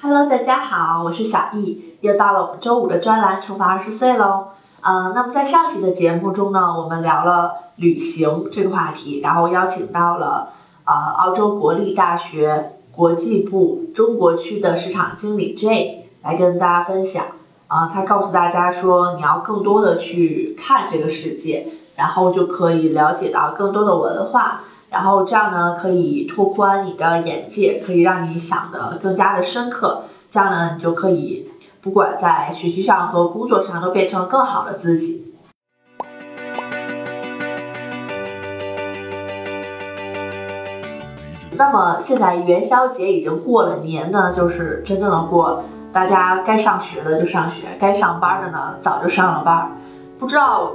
Hello，大家好，我是小易，又到了我们周五的专栏《重返二十岁》喽。呃，那么在上期的节目中呢，我们聊了旅行这个话题，然后邀请到了呃澳洲国立大学国际部中国区的市场经理 J 来跟大家分享。啊、他告诉大家说，你要更多的去看这个世界，然后就可以了解到更多的文化，然后这样呢可以拓宽你的眼界，可以让你想的更加的深刻。这样呢，你就可以不管在学习上和工作上都变成更好的自己。那么现在元宵节已经过了，年呢就是真正的过，大家该上学的就上学，该上班的呢早就上了班。不知道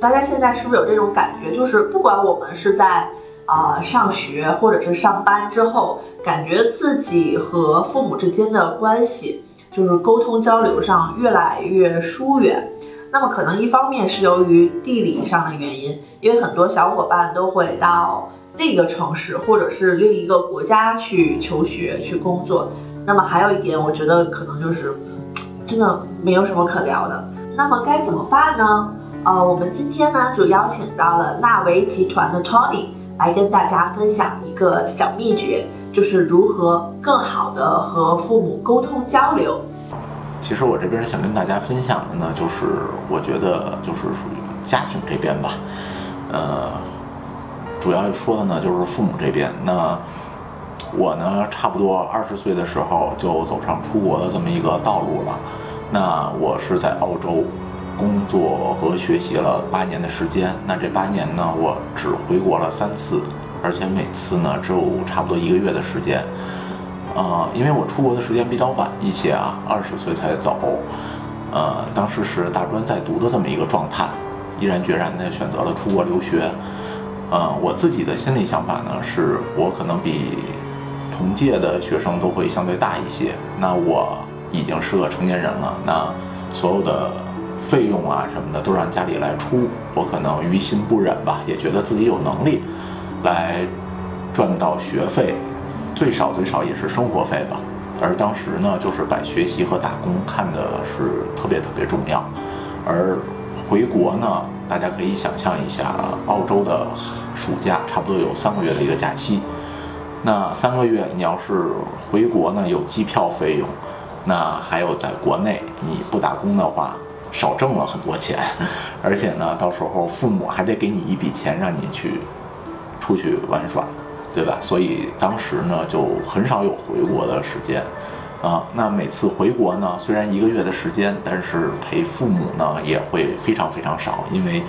大家现在是不是有这种感觉，就是不管我们是在啊、上学或者是上班之后，感觉自己和父母之间的关系就是沟通交流上越来越疏远。那么可能一方面是由于地理上的原因，因为很多小伙伴都会到另一个城市或者是另一个国家去求学、去工作。那么还有一点，我觉得可能就是真的没有什么可聊的。那么该怎么办呢？呃，我们今天呢就邀请到了纳维集团的 Tony 来跟大家分享一个小秘诀，就是如何更好的和父母沟通交流。其实我这边想跟大家分享的呢，就是我觉得就是属于家庭这边吧，呃，主要说的呢就是父母这边。那我呢，差不多二十岁的时候就走上出国的这么一个道路了。那我是在澳洲工作和学习了八年的时间。那这八年呢，我只回国了三次，而且每次呢只有差不多一个月的时间。呃，因为我出国的时间比较晚一些啊，二十岁才走，呃，当时是大专在读的这么一个状态，毅然决然的选择了出国留学。呃，我自己的心理想法呢，是我可能比同届的学生都会相对大一些。那我已经是个成年人了，那所有的费用啊什么的都让家里来出，我可能于心不忍吧，也觉得自己有能力来赚到学费，最少最少也是生活费吧。而当时呢，就是把学习和打工看的是特别特别重要。而回国呢，大家可以想象一下，澳洲的暑假差不多有三个月的一个假期。那三个月，你要是回国呢，有机票费用，那还有在国内你不打工的话，少挣了很多钱，而且呢，到时候父母还得给你一笔钱让你去出去玩耍，对吧？所以当时呢，就很少有回国的时间。啊，那每次回国呢，虽然一个月的时间，但是陪父母呢也会非常非常少，因为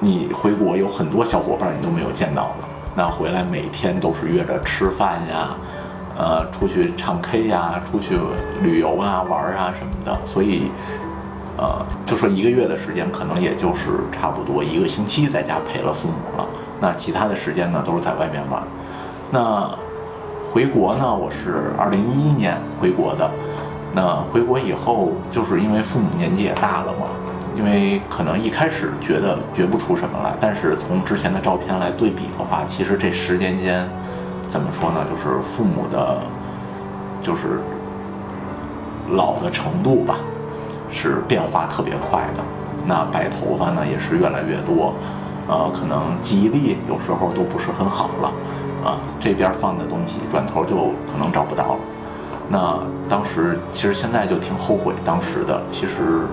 你回国有很多小伙伴你都没有见到了，那回来每天都是约着吃饭呀，呃，出去唱 K 呀，出去旅游啊、玩啊什么的，所以，呃，就说一个月的时间，可能也就是差不多一个星期在家陪了父母了，那其他的时间呢都是在外面玩。那回国呢，我是二零一一年回国的。那回国以后，就是因为父母年纪也大了嘛，因为可能一开始觉得觉不出什么来，但是从之前的照片来对比的话，其实这十年间，怎么说呢，就是父母的，就是老的程度吧，是变化特别快的。那白头发呢，也是越来越多，呃，可能记忆力有时候都不是很好了。啊，这边放的东西转头就可能找不到了。那当时其实现在就挺后悔当时的。其实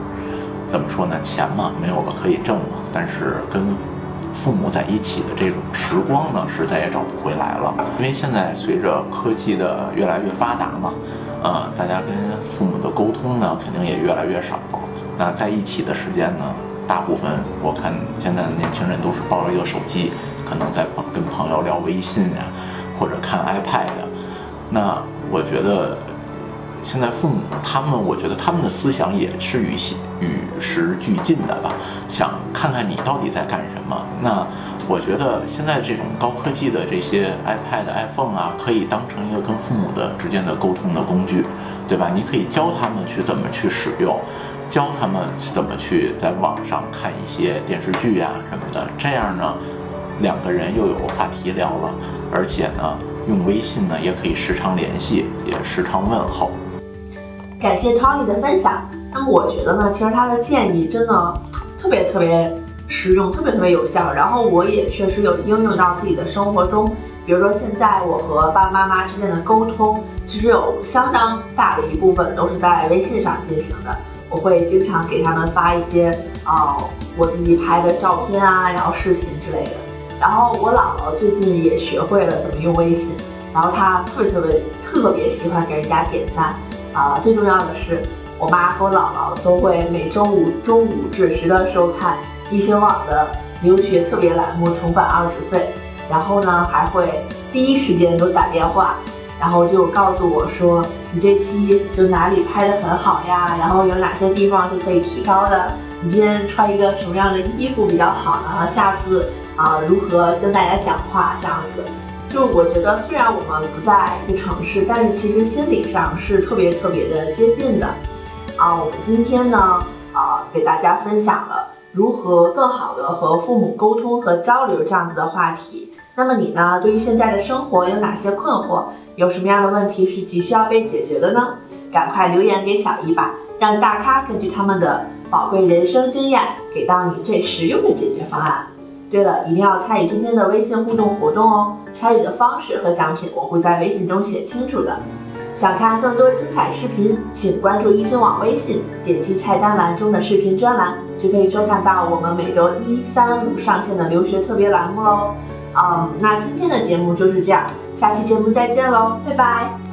怎么说呢，钱嘛没有了可以挣了，但是跟父母在一起的这种时光呢，是再也找不回来了。因为现在随着科技的越来越发达嘛，啊，大家跟父母的沟通呢，肯定也越来越少。那在一起的时间呢，大部分我看现在的年轻人都是抱着一个手机。可能在跟朋友聊微信呀、或者看 iPad。那我觉得现在父母他们，我觉得他们的思想也是与与时俱进的吧，想看看你到底在干什么。那我觉得现在这种高科技的这些 iPad、iPhone 啊，可以当成一个跟父母的之间的沟通的工具，对吧？你可以教他们去怎么去使用，教他们怎么去在网上看一些电视剧呀、什么的，这样呢。两个人又有话题聊了，而且呢，用微信呢，也可以时常联系，也时常问候。感谢 Tony 的分享。那我觉得呢，其实他的建议真的特别特别实用，特别特别有效。然后我也确实有应用到自己的生活中。比如说现在我和爸爸妈妈之间的沟通，其实有相当大的一部分都是在微信上进行的。我会经常给他们发一些啊我自己拍的照片啊，然后视频之类的。然后我姥姥最近也学会了怎么用微信，然后她特别特别特别喜欢给人家点赞啊。最重要的是，我妈和我姥姥都会每周五中午准时的收看易学网的留学特别栏目《重返二十岁》，然后呢还会第一时间给我打电话。然后就告诉我说，你这期就哪里拍的很好呀？然后有哪些地方是可以提高的？你今天穿一个什么样的衣服比较好呢？下次啊，如何跟大家讲话这样子？就我觉得，虽然我们不在一个城市，但是其实心理上是特别特别的接近的。啊，我们今天呢，啊，给大家分享了如何更好的和父母沟通和交流这样子的话题。那么你呢？对于现在的生活有哪些困惑？有什么样的问题是急需要被解决的呢？赶快留言给小姨吧，让大咖根据他们的宝贵人生经验，给到你最实用的解决方案。对了，一定要参与今天的微信互动活动哦！参与的方式和奖品我会在微信中写清楚的。想看更多精彩视频，请关注医生网微信，点击菜单栏中的视频专栏，就可以收看到我们每周一、三、五上线的留学特别栏目喽。嗯，那今天的节目就是这样。下期节目再见喽，拜拜。